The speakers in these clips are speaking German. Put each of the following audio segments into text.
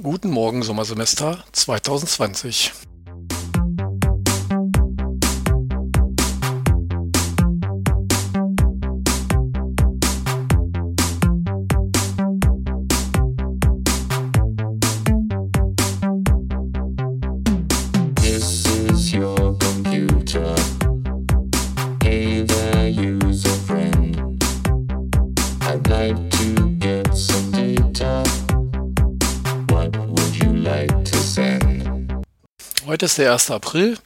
Guten Morgen, Sommersemester 2020. Heute ist der 1. April.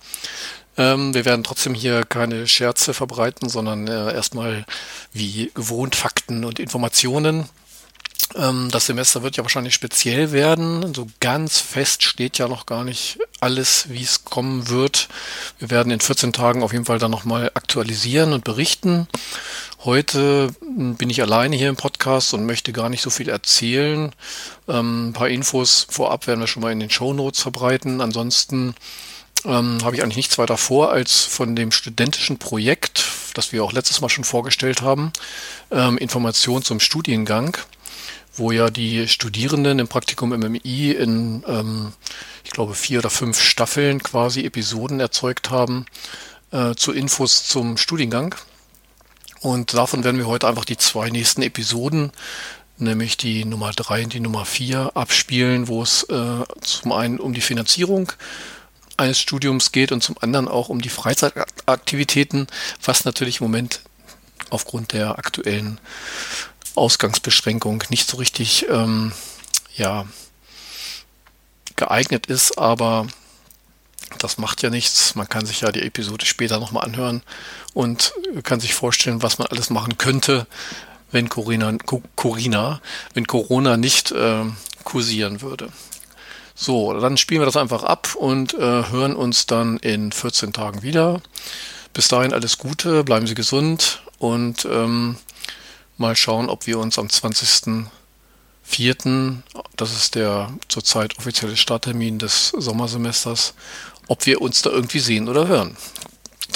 Ähm, wir werden trotzdem hier keine Scherze verbreiten, sondern äh, erstmal wie gewohnt Fakten und Informationen. Ähm, das Semester wird ja wahrscheinlich speziell werden. So ganz fest steht ja noch gar nicht alles, wie es kommen wird. Wir werden in 14 Tagen auf jeden Fall dann nochmal aktualisieren und berichten. Heute m, bin ich alleine hier im Podcast und möchte gar nicht so viel erzählen. Ähm, ein paar Infos vorab werden wir schon mal in den Show Notes verbreiten. Ansonsten ähm, habe ich eigentlich nichts weiter vor, als von dem studentischen Projekt, das wir auch letztes Mal schon vorgestellt haben, ähm, Informationen zum Studiengang, wo ja die Studierenden im Praktikum MMI in, ähm, ich glaube, vier oder fünf Staffeln quasi Episoden erzeugt haben äh, zu Infos zum Studiengang. Und davon werden wir heute einfach die zwei nächsten Episoden, nämlich die Nummer drei und die Nummer vier, abspielen, wo es äh, zum einen um die Finanzierung eines Studiums geht und zum anderen auch um die Freizeitaktivitäten, was natürlich im Moment aufgrund der aktuellen Ausgangsbeschränkung nicht so richtig ähm, ja, geeignet ist, aber das macht ja nichts. Man kann sich ja die Episode später nochmal anhören und kann sich vorstellen, was man alles machen könnte, wenn Corona, Co- Corona wenn Corona nicht äh, kursieren würde. So, dann spielen wir das einfach ab und äh, hören uns dann in 14 Tagen wieder. Bis dahin alles Gute, bleiben Sie gesund und ähm, mal schauen, ob wir uns am 20.04., das ist der zurzeit offizielle Starttermin des Sommersemesters, ob wir uns da irgendwie sehen oder hören.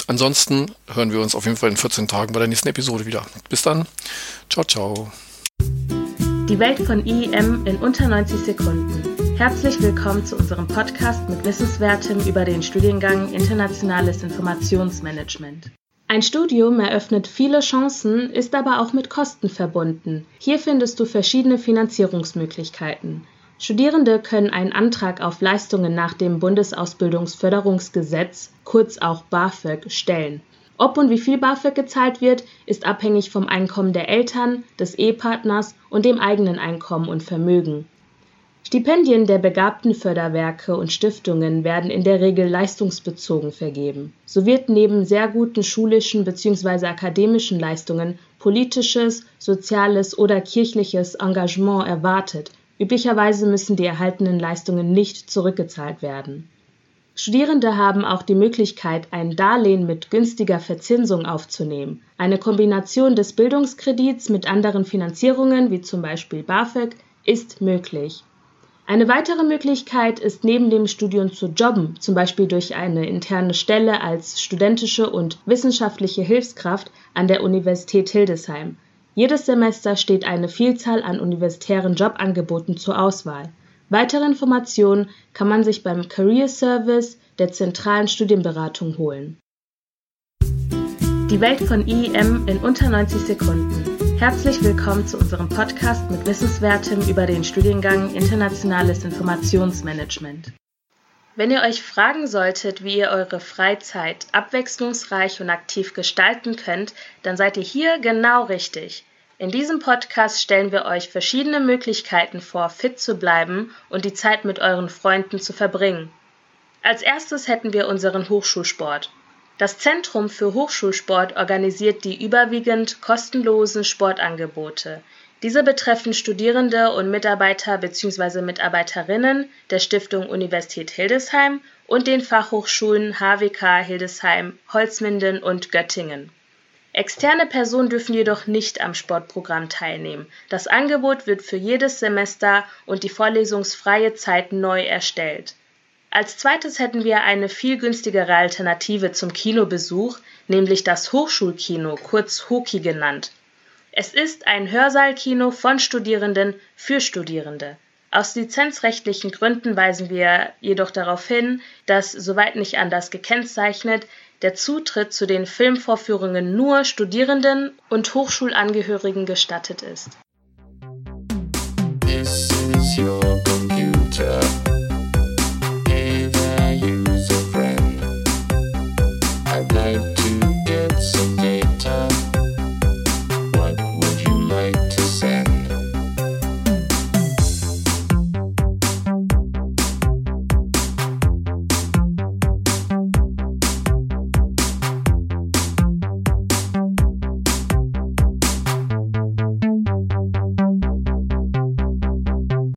Ansonsten hören wir uns auf jeden Fall in 14 Tagen bei der nächsten Episode wieder. Bis dann. Ciao, ciao. Die Welt von IEM in unter 90 Sekunden. Herzlich willkommen zu unserem Podcast mit Wissenswertem über den Studiengang Internationales Informationsmanagement. Ein Studium eröffnet viele Chancen, ist aber auch mit Kosten verbunden. Hier findest du verschiedene Finanzierungsmöglichkeiten. Studierende können einen Antrag auf Leistungen nach dem Bundesausbildungsförderungsgesetz, kurz auch BAföG, stellen. Ob und wie viel BAföG gezahlt wird, ist abhängig vom Einkommen der Eltern, des Ehepartners und dem eigenen Einkommen und Vermögen. Stipendien der begabten Förderwerke und Stiftungen werden in der Regel leistungsbezogen vergeben. So wird neben sehr guten schulischen bzw. akademischen Leistungen politisches, soziales oder kirchliches Engagement erwartet. Üblicherweise müssen die erhaltenen Leistungen nicht zurückgezahlt werden. Studierende haben auch die Möglichkeit, ein Darlehen mit günstiger Verzinsung aufzunehmen. Eine Kombination des Bildungskredits mit anderen Finanzierungen, wie zum Beispiel BAföG, ist möglich. Eine weitere Möglichkeit ist neben dem Studium zu jobben, zum Beispiel durch eine interne Stelle als studentische und wissenschaftliche Hilfskraft an der Universität Hildesheim. Jedes Semester steht eine Vielzahl an universitären Jobangeboten zur Auswahl. Weitere Informationen kann man sich beim Career Service der zentralen Studienberatung holen. Die Welt von IEM in unter 90 Sekunden. Herzlich willkommen zu unserem Podcast mit Wissenswertem über den Studiengang Internationales Informationsmanagement. Wenn ihr euch fragen solltet, wie ihr eure Freizeit abwechslungsreich und aktiv gestalten könnt, dann seid ihr hier genau richtig. In diesem Podcast stellen wir euch verschiedene Möglichkeiten vor, fit zu bleiben und die Zeit mit euren Freunden zu verbringen. Als erstes hätten wir unseren Hochschulsport. Das Zentrum für Hochschulsport organisiert die überwiegend kostenlosen Sportangebote. Diese betreffen Studierende und Mitarbeiter bzw. Mitarbeiterinnen der Stiftung Universität Hildesheim und den Fachhochschulen HWK Hildesheim, Holzminden und Göttingen. Externe Personen dürfen jedoch nicht am Sportprogramm teilnehmen. Das Angebot wird für jedes Semester und die vorlesungsfreie Zeit neu erstellt. Als zweites hätten wir eine viel günstigere Alternative zum Kinobesuch, nämlich das Hochschulkino, kurz Hoki genannt. Es ist ein Hörsaalkino von Studierenden für Studierende. Aus lizenzrechtlichen Gründen weisen wir jedoch darauf hin, dass, soweit nicht anders gekennzeichnet, der Zutritt zu den Filmvorführungen nur Studierenden und Hochschulangehörigen gestattet ist.